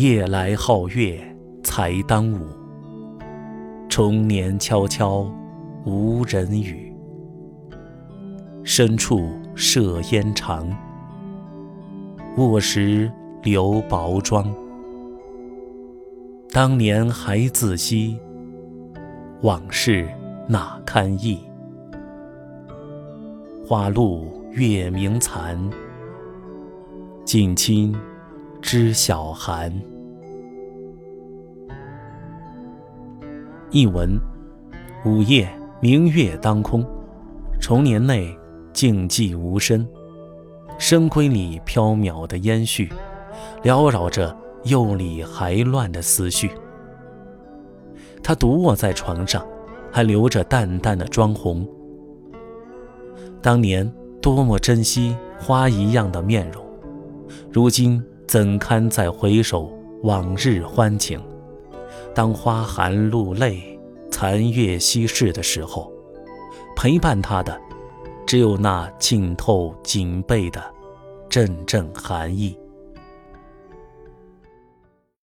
夜来皓月才当午，重年悄悄无人语。深处设烟长，卧时留薄妆。当年还自惜，往事哪堪忆？花露月明残，近亲知晓寒。译文：午夜明月当空，重年内静寂无声，深闺里飘渺的烟絮，缭绕着釉里还乱的思绪。他独卧在床上，还留着淡淡的妆红。当年多么珍惜花一样的面容，如今怎堪再回首往日欢情？当花含露泪，残月稀释的时候，陪伴他的，只有那浸透颈背的阵阵寒意。